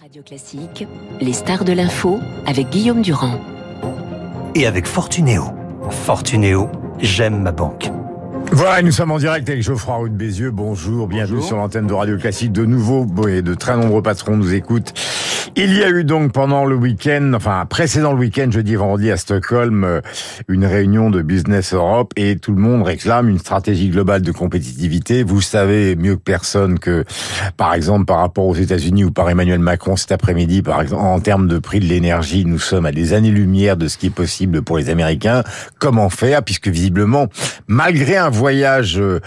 Radio Classique, les stars de l'info avec Guillaume Durand. Et avec Fortunéo. Fortunéo, j'aime ma banque. Voilà, nous sommes en direct avec Geoffroy Roux de Bézieux. Bonjour, bienvenue sur l'antenne de Radio Classique. De nouveau, et de très nombreux patrons nous écoutent. Il y a eu donc pendant le week-end, enfin précédent le week-end, jeudi vendredi à Stockholm, euh, une réunion de Business Europe et tout le monde réclame une stratégie globale de compétitivité. Vous savez mieux que personne que, par exemple, par rapport aux États-Unis ou par Emmanuel Macron cet après-midi, par exemple, en termes de prix de l'énergie, nous sommes à des années-lumière de ce qui est possible pour les Américains. Comment faire? Puisque visiblement, malgré un voyage, euh,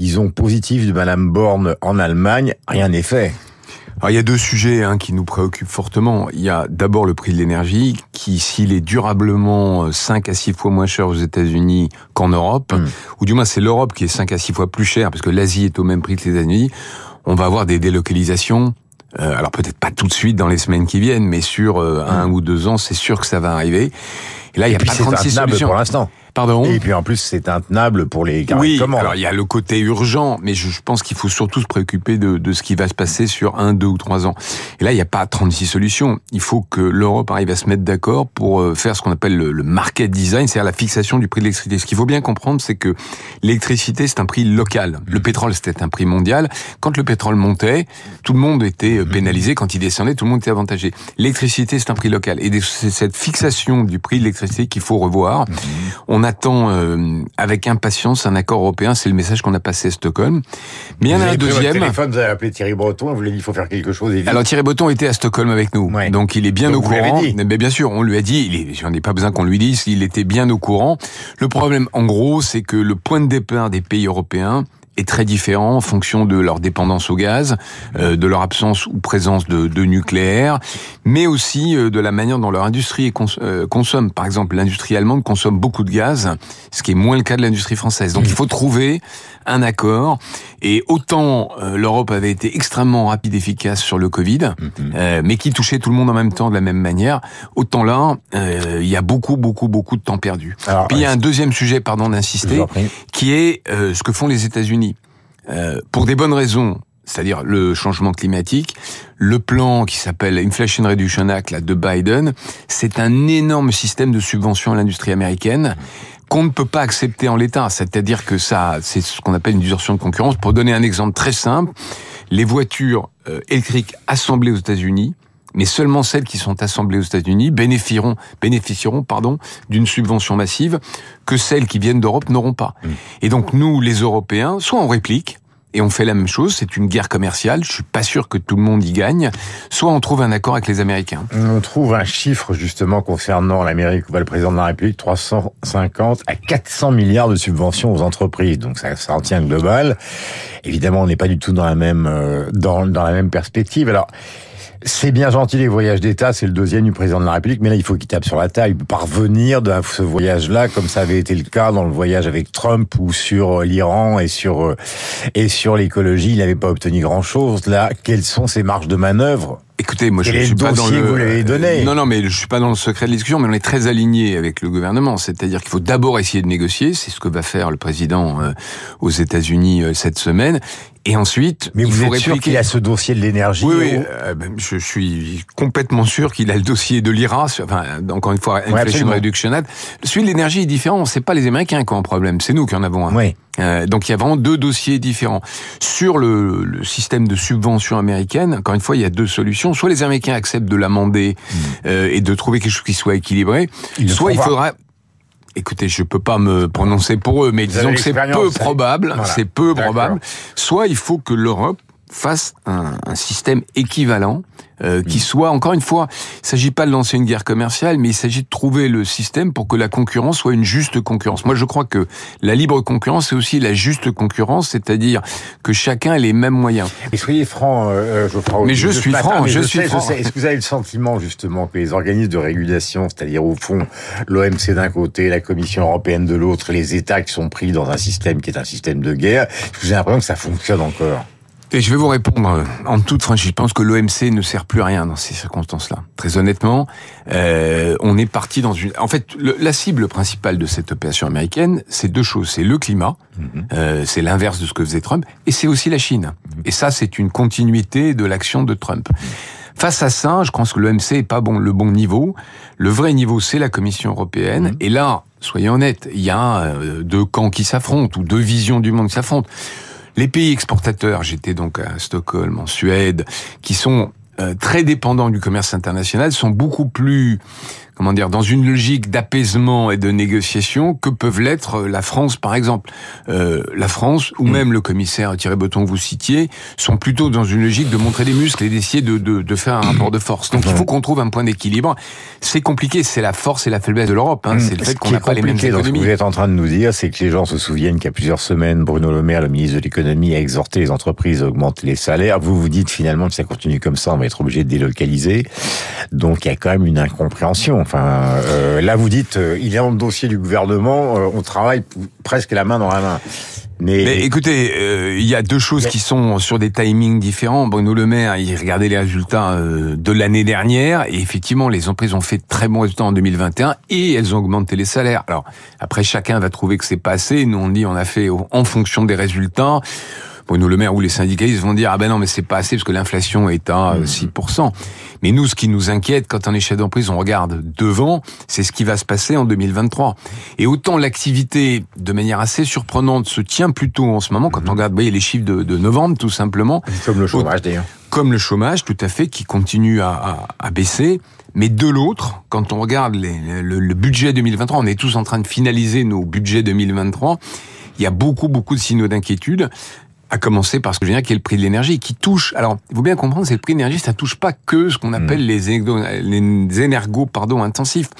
disons, positif de Madame Borne en Allemagne, rien n'est fait. Alors, il y a deux sujets hein, qui nous préoccupent fortement. Il y a d'abord le prix de l'énergie, qui s'il est durablement 5 à 6 fois moins cher aux États-Unis qu'en Europe, mm. ou du moins c'est l'Europe qui est 5 à 6 fois plus cher, parce que l'Asie est au même prix que les États-Unis, on va avoir des délocalisations. Euh, alors peut-être pas tout de suite dans les semaines qui viennent, mais sur euh, un mm. ou deux ans, c'est sûr que ça va arriver. Et là, il y a pas 36 solutions. pour l'instant. Pardon? Et puis en plus, c'est intenable pour les Oui, alors il y a le côté urgent, mais je pense qu'il faut surtout se préoccuper de, de, ce qui va se passer sur un, deux ou trois ans. Et là, il n'y a pas 36 solutions. Il faut que l'Europe arrive à se mettre d'accord pour euh, faire ce qu'on appelle le, market design, c'est-à-dire la fixation du prix de l'électricité. Ce qu'il faut bien comprendre, c'est que l'électricité, c'est un prix local. Le pétrole, c'était un prix mondial. Quand le pétrole montait, tout le monde était euh, pénalisé. Quand il descendait, tout le monde était avantagé. L'électricité, c'est un prix local. Et c'est cette fixation du prix de l'électricité qu'il faut revoir. Mhm. On attend euh, avec impatience un accord européen. C'est le message qu'on a passé à Stockholm. Mais il y en a un deuxième. téléphone, vous avez appelé Thierry Breton. Vous lui avez dit qu'il faut faire quelque chose. Alors Thierry Breton était à Stockholm avec nous, donc il est bien au courant. Mais bien sûr, on lui a dit. J'en ai pas besoin qu'on lui dise. Il était bien au courant. Le problème, en gros, c'est que le point de départ des pays européens est très différent en fonction de leur dépendance au gaz, euh, de leur absence ou présence de, de nucléaire, mais aussi euh, de la manière dont leur industrie euh, consomme. Par exemple, l'industrie allemande consomme beaucoup de gaz, ce qui est moins le cas de l'industrie française. Donc il faut trouver un accord. Et autant l'Europe avait été extrêmement rapide et efficace sur le Covid, mhm. mais qui touchait tout le monde en même temps de la même manière, autant là, il y a beaucoup, beaucoup, beaucoup de temps perdu. Puis il y a un deuxième sujet, pardon d'insister, qui est ce que font les États-Unis. Euh, pour des bonnes raisons, c'est-à-dire le changement climatique, le plan qui s'appelle Inflation Reduction Act là, de Biden, c'est un énorme système de subvention à l'industrie américaine qu'on ne peut pas accepter en l'état. C'est-à-dire que ça, c'est ce qu'on appelle une distorsion de concurrence. Pour donner un exemple très simple, les voitures euh, électriques assemblées aux États-Unis, mais seulement celles qui sont assemblées aux États-Unis bénéficieront, bénéficieront pardon, d'une subvention massive que celles qui viennent d'Europe n'auront pas. Mmh. Et donc nous, les Européens, soit on réplique, et on fait la même chose, c'est une guerre commerciale, je suis pas sûr que tout le monde y gagne, soit on trouve un accord avec les Américains. On trouve un chiffre justement concernant l'Amérique, le président de la République, 350 à 400 milliards de subventions aux entreprises, donc ça, ça en tient global. Évidemment, on n'est pas du tout dans la même euh, dans, dans la même perspective. Alors, c'est bien gentil les voyages d'État, c'est le deuxième du président de la République, mais là il faut qu'il tape sur la table. Revenir de ce voyage-là, comme ça avait été le cas dans le voyage avec Trump ou sur euh, l'Iran et sur euh, et sur l'écologie, il n'avait pas obtenu grand-chose. Là, quelles sont ses marges de manœuvre? Écoutez, moi je, je suis pas dans le. Vous l'avez donné. Non, non, mais je suis pas dans le secret de la discussion, mais on est très aligné avec le gouvernement. C'est-à-dire qu'il faut d'abord essayer de négocier. C'est ce que va faire le président euh, aux États-Unis cette semaine. Et ensuite, mais vous êtes sûr qu'il a ce dossier de l'énergie Oui, oui euh, ben, je suis complètement sûr qu'il a le dossier de l'IRA. Enfin, encore une fois, Inflation Reduction Act. Celui de l'énergie est différent. C'est pas les Américains qui ont un problème, c'est nous qui en avons un. Oui. Euh, donc il y a vraiment deux dossiers différents. Sur le, le, système de subvention américaine, encore une fois, il y a deux solutions. Soit les Américains acceptent de l'amender hmm. euh, et de trouver quelque chose qui soit équilibré, soit il faudra écoutez, je peux pas me prononcer pour eux, mais disons que c'est peu probable, c'est peu probable. Soit il faut que l'Europe fasse un, un système équivalent euh, qui mm. soit, encore une fois, il s'agit pas de lancer une guerre commerciale, mais il s'agit de trouver le système pour que la concurrence soit une juste concurrence. Moi, je crois que la libre concurrence, c'est aussi la juste concurrence, c'est-à-dire que chacun ait les mêmes moyens. Et soyez franc, euh, euh Mais je, suis franc, je, suis franc. Est-ce que vous avez le sentiment, justement, que les organismes de régulation, c'est-à-dire au fond l'OMC d'un côté, la Commission européenne de l'autre, les États qui sont pris dans un système qui est un système de guerre, vous avez l'impression que ça fonctionne encore? Et je vais vous répondre euh, en toute franchise. Je pense que l'OMC ne sert plus à rien dans ces circonstances-là. Très honnêtement, euh, on est parti dans une. En fait, la cible principale de cette opération américaine, c'est deux choses. C'est le climat, mhm. euh, c'est l'inverse de ce que faisait Trump, et c'est aussi la Chine. Et ça, c'est une continuité de l'action de Trump. Face à ça, je pense que l'OMC est pas bon, le bon niveau. Le vrai niveau, c'est la Commission européenne. Mmh. Et là, soyons honnêtes, il y a euh, deux camps qui s'affrontent ou deux visions du monde qui s'affrontent. Les pays exportateurs, j'étais donc à Stockholm, en Suède, qui sont euh, très dépendants du commerce international, sont beaucoup plus comment dire, dans une logique d'apaisement et de négociation que peuvent l'être la France, par exemple. Euh, la France, ou mm. même le commissaire Thierry Breton que vous citiez, sont plutôt dans une logique de montrer des muscles et d'essayer de, de, de, faire un rapport de force. Donc il faut qu'on trouve un point d'équilibre. C'est compliqué, c'est la force et la faiblesse de l'Europe. Hein. Mm. C'est le fait qu'on n'a pas les mêmes économies. Ce que vous êtes en train de nous dire, c'est que les gens se souviennent qu'il y a plusieurs semaines, Bruno Le Maire, le ministre de l'économie, a exhorté les entreprises à augmenter les salaires. Vous vous dites finalement que ça continue comme ça, on va être obligé de délocaliser. Donc il y a quand même une incompréhension. Enfin, euh, là, vous dites, euh, il est dans le dossier du gouvernement, euh, on travaille presque la main dans la main. Mais, écoutez, il y a deux choses qui sont sur des timings différents. Bruno Le Maire, il regardait les résultats de l'année dernière et effectivement, les entreprises ont fait de très bons résultats en 2021 et elles ont augmenté les salaires. Alors après, chacun va trouver que c'est pas assez. Nous, on dit, on a fait en fonction des résultats. Bruno Le Maire ou les syndicalistes vont dire ah ben non mais c'est pas assez parce que l'inflation est à 6%. Mmh. Mais nous, ce qui nous inquiète quand on est chef d'entreprise, on regarde devant, c'est ce qui va se passer en 2023. Et autant l'activité, de manière assez surprenante, se tient plutôt en ce moment, quand on mmh. regarde voyez, les chiffres de, novembre, tout simplement. Comme le chômage d'ailleurs. Comme le chômage, tout à fait, qui continue à, à, baisser. Mais de l'autre, quand on regarde le, le budget 2023, on est tous en train de finaliser nos budgets 2023 il y a beaucoup, beaucoup de signaux d'inquiétude à commencer par ce que je viens, qui est le prix de l'énergie, qui touche. Alors, il faut bien comprendre, c'est le prix de l'énergie, ça touche pas que ce qu'on appelle mm. les, les énergos, pardon, intensifs.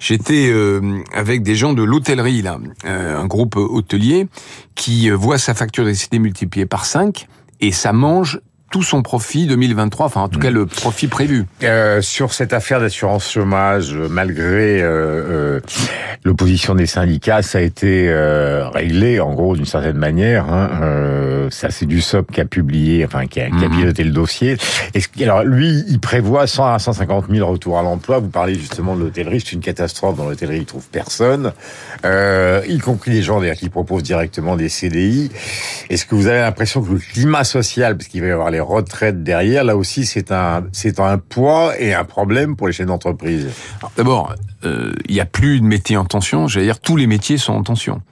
J'étais euh, avec des gens de l'hôtellerie, là, euh, un groupe hôtelier, qui euh, voit sa facture d'électricité multipliée par 5, et ça mange tout son profit 2023, enfin en tout cas mm. le profit prévu. Euh, sur cette affaire d'assurance chômage, malgré euh, euh, l'opposition des syndicats, ça a été euh, réglé en gros d'une certaine manière. Hein, euh, ça c'est du SOP qui a publié, enfin qui a, qui a mm-hmm. piloté le dossier. Et, alors lui, il prévoit 100 à 150 000 retours à l'emploi. Vous parlez justement de l'hôtellerie, c'est une catastrophe dans l'hôtellerie, il trouve personne, y compris les gens d'ailleurs qui proposent directement des CDI. Est-ce que vous avez l'impression que le climat social, parce qu'il va y avoir les retraites derrière, là aussi, c'est un, c'est un poids et un problème pour les chaînes d'entreprise. D'abord, euh, il n'y a plus de métiers en tension. J'allais dire, tous les métiers sont en tension.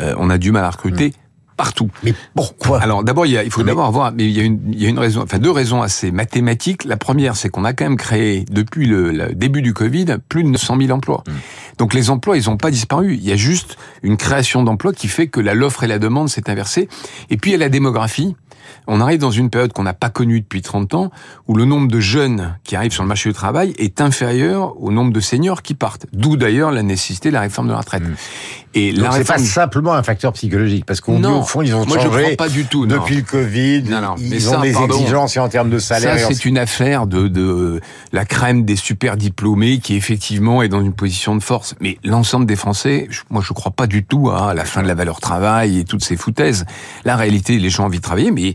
Euh, on a du mal à recruter. Hmm. partout. Mais pourquoi? Alors d'abord, il, il faut d'abord voir, mais il y, a une, il y a une raison, enfin deux raisons assez mathématiques. La première, c'est qu'on a quand même créé depuis le, début du Covid plus de 900 000 emplois. Hmm. Donc les emplois, ils n'ont pas disparu. Il y a juste une création d'emplois qui fait que la l'offre et la demande s'est inversée. Et puis il y a la démographie on arrive dans une période qu'on n'a pas connue depuis 30 ans, où le nombre de jeunes qui arrivent sur le marché du travail est inférieur au nombre de seniors qui partent. D'où d'ailleurs la nécessité de la réforme de la retraite. Mmh. Et Donc c'est pas simplement un facteur psychologique, parce qu'au fond, ils ont moi changé je pas du tout, depuis le Covid. ils ont des exigences en termes de salaire. Ça, c'est une affaire de, de la crème des super diplômés qui effectivement est dans une position de force. Mais l'ensemble des Français, moi, je crois pas du tout à la fin de la valeur travail et toutes ces foutaises. La réalité, les gens ont envie de travailler, mais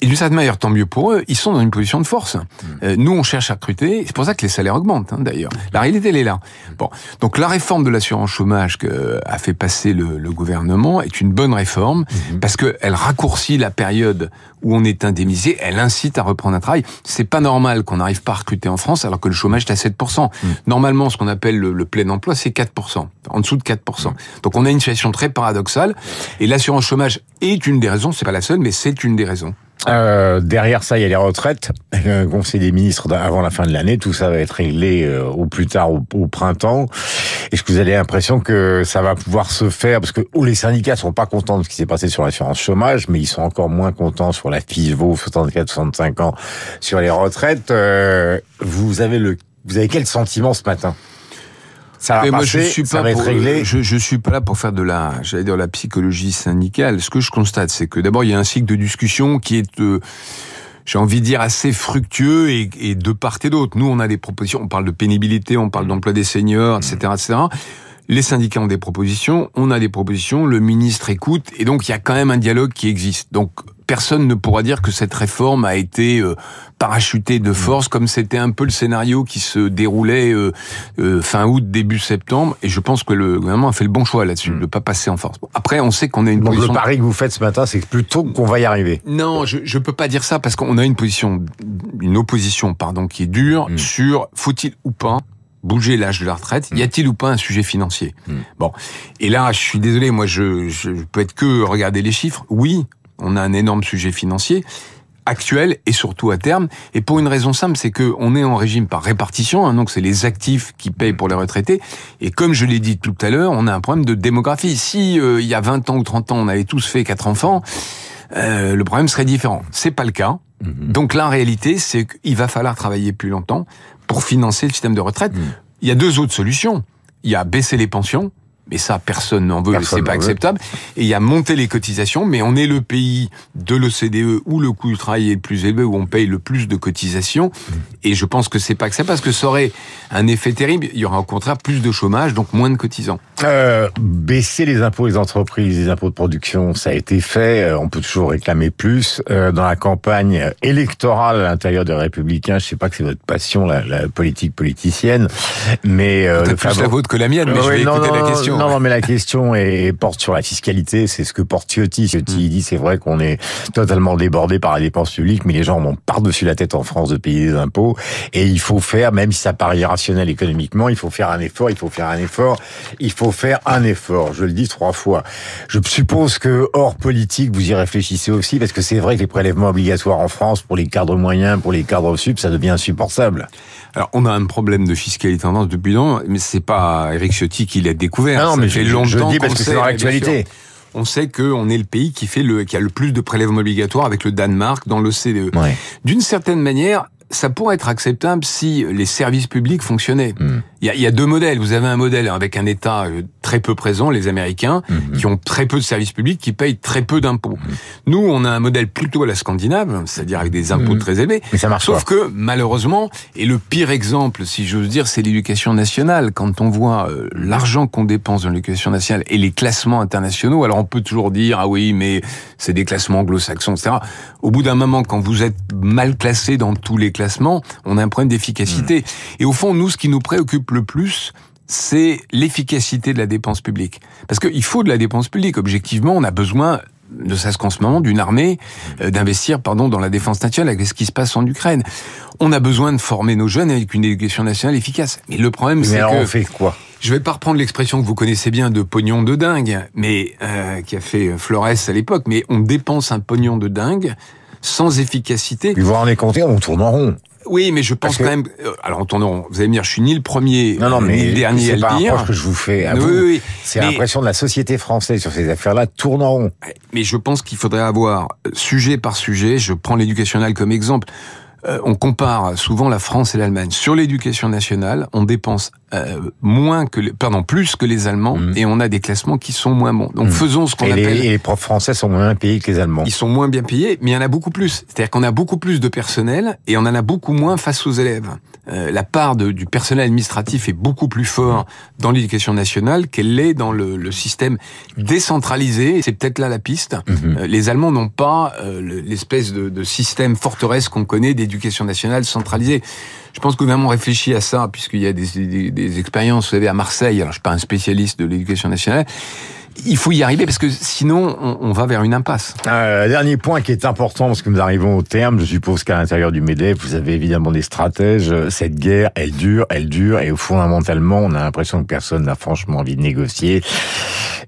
et d'une certaine manière, tant mieux pour eux, ils sont dans une position de force. Hmm. Euh, nous, on cherche à recruter, c'est pour ça que les salaires augmentent, hein, d'ailleurs. La réalité, elle est là. Bon, donc la réforme de l'assurance chômage que a fait passer le, le, gouvernement est une bonne réforme, hmm. parce qu'elle raccourcit la période où on est indemnisé, elle incite à reprendre un travail. C'est pas normal qu'on n'arrive pas à recruter en France alors que le chômage est à 7%. Hmm. Normalement, ce qu'on appelle le, le, plein emploi, c'est 4%, en dessous de 4%. Donc on a une situation très paradoxale, et l'assurance chômage est une des raisons, c'est pas la seule, mais c'est une des raisons. Euh, derrière ça, il y a les retraites. Le Conseil des ministres avant la fin de l'année, tout ça va être réglé euh, au plus tard au, printemps. Est-ce que vous avez l'impression que ça va pouvoir se faire? Parce que oh, les syndicats sont pas contents de ce qui s'est passé sur l'assurance chômage, mais ils sont encore moins contents sur la FISVO 64-65 ans, sur les retraites. Euh, vous avez le, vous avez quel sentiment ce matin? Ça va moi, je suis pas pour, Je, je suis pas là pour faire de la, j'allais dire la psychologie syndicale. Ce que je constate, c'est que d'abord il y a un cycle de discussion qui est euh, j'ai envie de dire assez fructueux et, et de part et d'autre. Nous, on a des propositions. On parle de pénibilité, on parle d'emploi des seniors, etc., etc. Les syndicats ont des propositions, on a des propositions, le ministre écoute, et donc il y a quand même un dialogue qui existe. Donc personne ne pourra dire que cette réforme a été euh, parachutée de force, comme c'était un peu le scénario qui se déroulait euh, euh, fin août, début septembre. Et je pense que le gouvernement a fait le bon choix là-dessus, de ne pas passer en force. Après, on sait qu'on a une Donc position... le pari que vous faites ce matin, c'est plutôt qu'on va y arriver. Non, je ne peux pas dire ça parce qu'on a une position, une opposition, pardon, qui est dure sur faut-il ou pas bouger l'âge de la retraite. Y a-t-il ou pas un sujet financier? Bon, et là, je suis désolé, moi, je, je peux être que regarder les chiffres. Oui, on a un énorme sujet financier actuel et surtout à terme. Et pour une raison simple, c'est que on est en régime par répartition, hein, donc c'est les actifs qui payent pour les retraités. Et comme je l'ai dit tout à l'heure, on a un problème de démographie. Si euh, il y a 20 ans ou 30 ans, on avait tous fait quatre enfants, euh, le problème serait différent. C'est pas le cas. Donc la réalité, c'est qu'il va falloir travailler plus longtemps pour financer le système de retraite. Il y a deux autres solutions. Il y a baisser les pensions, mais ça, personne n'en veut, c'est pas acceptable. Et il y a monter les cotisations, mais on est le pays de l'OCDE où le coût du travail est le plus élevé, où on paye le plus de cotisations. Et je pense que c'est pas acceptable parce que ça aurait un effet terrible. Il y aura au contraire plus de chômage, donc moins de cotisants. Euh, baisser les impôts des entreprises, les impôts de production, ça a été fait. Euh, on peut toujours réclamer plus. Euh, dans la campagne électorale à l'intérieur des Républicains, je sais pas que c'est votre passion, la, la politique politicienne, mais euh, plus favor... la vôtre que la mienne. Mais je vais non, écouter non, la question. Non, non, mais la question est, porte sur la fiscalité. C'est ce que porte Ciotti. Ciotti il dit c'est vrai qu'on est totalement débordé par la dépense publique, mais les gens ont par-dessus la tête en France de payer des impôts. Et il faut faire, même si ça paraît irrationnel économiquement, il faut faire un effort, il faut faire un effort, il faut faire un effort. Je le dis trois fois. Je suppose que hors politique, vous y réfléchissez aussi, parce que c'est vrai que les prélèvements obligatoires en France pour les cadres moyens, pour les cadres sub, ça devient insupportable. Alors, on a un problème de fiscalité tendance depuis longtemps, mais c'est pas Eric Ciotti qui l'a découvert. Non, mais je, longtemps je dis parce que c'est dans l'actualité. On sait qu'on est le pays qui fait le, qui a le plus de prélèvements obligatoires avec le Danemark dans l'OCDE. Ouais. D'une certaine manière, ça pourrait être acceptable si les services publics fonctionnaient. Il Mm. y, a, y, a, deux modèles. Vous avez un modèle avec un État très peu présent, les Américains, Mm. qui ont très peu de services publics, qui payent très peu d'impôts. Nous, on a un modèle plutôt à la scandinave, c'est-à-dire avec des impôts Mm. très élevés. Mais ça marche Sauf que, malheureusement, et le pire exemple, si j'ose dire, c'est l'éducation nationale. Quand on voit euh, l'argent qu'on dépense dans l'éducation nationale et les classements internationaux, alors on peut toujours dire, ah oui, mais c'est des classements anglo-saxons, etc. Au bout d'un moment, quand vous êtes mal classé dans tous les classements, on a un problème d'efficacité. Et au fond, nous, ce qui nous préoccupe le plus, c'est l'efficacité de la dépense publique. Parce qu'il faut de la dépense publique. Objectivement, on a besoin ne serait-ce qu'en ce moment, d'une armée, euh, d'investir, pardon, dans la défense nationale avec ce qui se passe en Ukraine. On a besoin de former nos jeunes avec une éducation nationale efficace. Mais le problème, c'est que... on fait quoi? je vais pas reprendre l'expression que vous connaissez bien de pognon de dingue, mais euh, qui a fait Flores à l'époque, mais on dépense un pognon de dingue sans efficacité. Vous vous rendez compte, on tourne en rond. Oui, mais je pense que... quand même. Alors, entendons, vous allez me dire, je suis ni le premier, non, non, mais ni le dernier à le dire. que je vous fais. À oui, vous. oui. C'est l'impression de la société française sur ces affaires-là tourne en rond. Mais je pense qu'il faudrait avoir sujet par sujet. Je prends l'éducation nationale comme exemple. Euh, on compare souvent la France et l'Allemagne. Sur l'éducation nationale, on dépense euh, moins que, les, pardon, plus que les Allemands, mmh. et on a des classements qui sont moins bons. Donc mmh. faisons ce qu'on appelle. Les, et les profs français sont moins payés que les Allemands. Ils sont moins bien payés, mais il y en a beaucoup plus. C'est-à-dire qu'on a beaucoup plus de personnel et on en a beaucoup moins face aux élèves. Euh, la part de, du personnel administratif est beaucoup plus fort dans l'éducation nationale qu'elle l'est dans le, le, système décentralisé. C'est peut-être là la piste. Mmh. les Allemands n'ont pas euh, l'espèce de, de, système forteresse qu'on connaît d'éducation nationale centralisée. Je pense que gouvernement réfléchit à ça, puisqu'il y a des, des, expériences, vous savez, à Marseille. Alors, je suis pas un spécialiste de l'éducation nationale. Il faut y arriver parce que sinon on, on va vers une impasse. Euh, dernier point qui est important parce que nous arrivons au terme. Je suppose qu'à l'intérieur du Medef, vous avez évidemment des stratèges. Cette guerre, elle dure, elle dure, et fondamentalement, on a l'impression que personne n'a franchement envie de négocier.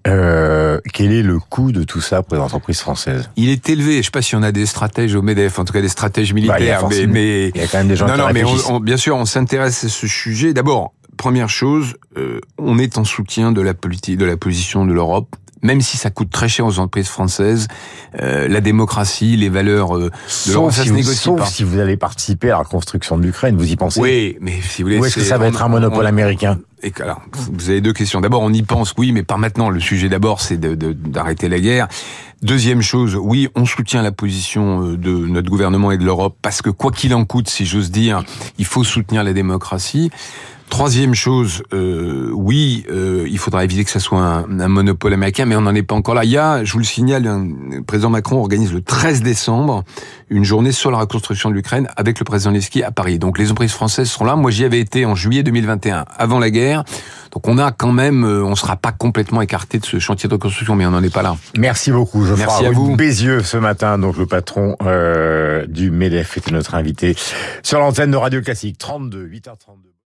Euh, quel est le coût de tout ça pour les entreprises françaises? Il est élevé. Je sais pas si on a des stratèges au Medef, en tout cas des stratèges militaires, bah, il mais, mais il y a quand même des gens non, qui non, mais on, bien sûr, on s'intéresse à ce sujet. D'abord, première chose, euh, on est en soutien de la politique, de la position de l'Europe même si ça coûte très cher aux entreprises françaises, euh, la démocratie, les valeurs euh, de l'Europe, ça si se vous, négocie sauf pas. si vous allez participer à la construction de l'Ukraine, vous y pensez Oui, mais si vous voulez, Ou est-ce que ça va être un monopole américain et alors, vous avez deux questions. D'abord, on y pense, oui, mais pas maintenant. Le sujet d'abord, c'est d'arrêter la guerre. Deuxième chose, oui, on soutient la position euh, de notre gouvernement et de l'Europe parce que quoi qu'il en coûte, si j'ose dire, il faut soutenir la démocratie. Troisième chose, euh, oui, euh, il faudra éviter que ça soit un, un monopole américain, mais on n'en est pas encore là. Il y a, je vous le signale, le président Macron organise le 13 décembre une journée sur la reconstruction de l'Ukraine avec le président Leski à Paris. Donc les entreprises françaises seront là. Moi, j'y avais été en juillet 2021, avant la guerre. Donc on a quand même, euh, on sera pas complètement écarté de ce chantier de reconstruction, mais on n'en est pas là. Merci beaucoup. Geoffroy Merci à vous. Bézieux ce matin, donc le patron euh, du MEDEF était notre invité sur l'antenne de Radio Classique 32 8h32.